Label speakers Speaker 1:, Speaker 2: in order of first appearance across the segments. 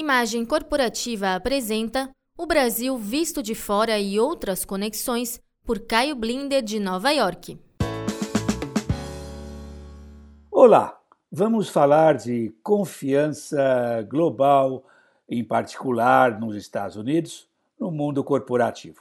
Speaker 1: Imagem Corporativa apresenta O Brasil Visto de Fora e Outras Conexões, por Caio Blinder, de Nova York.
Speaker 2: Olá, vamos falar de confiança global, em particular nos Estados Unidos, no mundo corporativo.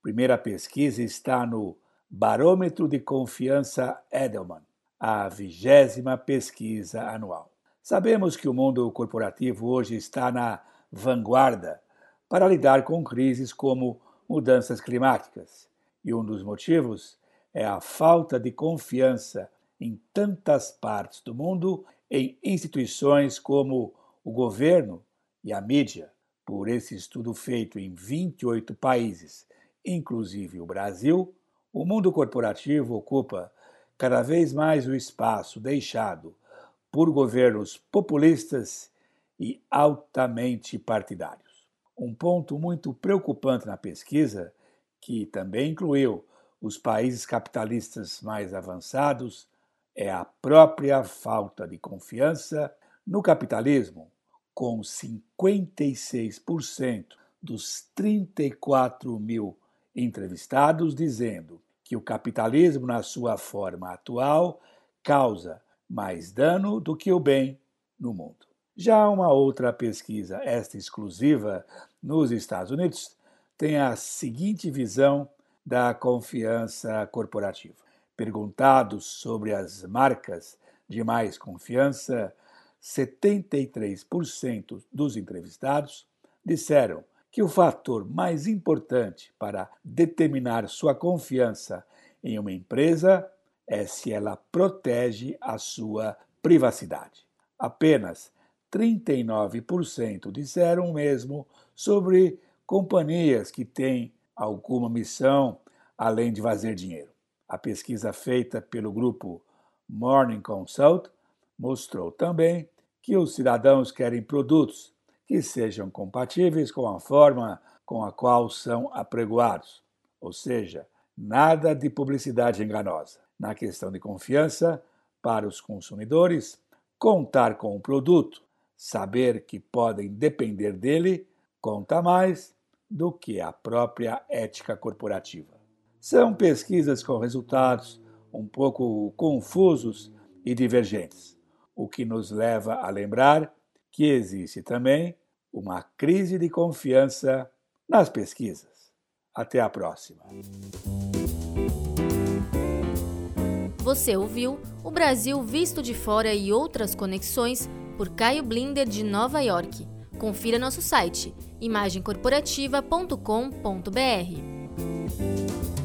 Speaker 2: Primeira pesquisa está no Barômetro de Confiança Edelman, a vigésima pesquisa anual. Sabemos que o mundo corporativo hoje está na vanguarda para lidar com crises como mudanças climáticas, e um dos motivos é a falta de confiança em tantas partes do mundo em instituições como o governo e a mídia. Por esse estudo feito em 28 países, inclusive o Brasil, o mundo corporativo ocupa cada vez mais o espaço deixado por governos populistas e altamente partidários. Um ponto muito preocupante na pesquisa, que também incluiu os países capitalistas mais avançados, é a própria falta de confiança no capitalismo, com 56% dos 34 mil entrevistados dizendo que o capitalismo, na sua forma atual, causa mais dano do que o bem no mundo. Já uma outra pesquisa, esta exclusiva nos Estados Unidos, tem a seguinte visão da confiança corporativa. Perguntados sobre as marcas de mais confiança, 73% dos entrevistados disseram que o fator mais importante para determinar sua confiança em uma empresa é se ela protege a sua privacidade. Apenas 39% disseram o mesmo sobre companhias que têm alguma missão além de fazer dinheiro. A pesquisa feita pelo grupo Morning Consult mostrou também que os cidadãos querem produtos que sejam compatíveis com a forma com a qual são apregoados, ou seja, nada de publicidade enganosa na questão de confiança para os consumidores, contar com o produto, saber que podem depender dele, conta mais do que a própria ética corporativa. São pesquisas com resultados um pouco confusos e divergentes, o que nos leva a lembrar que existe também uma crise de confiança nas pesquisas. Até a próxima.
Speaker 1: Você ouviu O Brasil Visto de Fora e Outras Conexões por Caio Blinder de Nova York. Confira nosso site imagemcorporativa.com.br.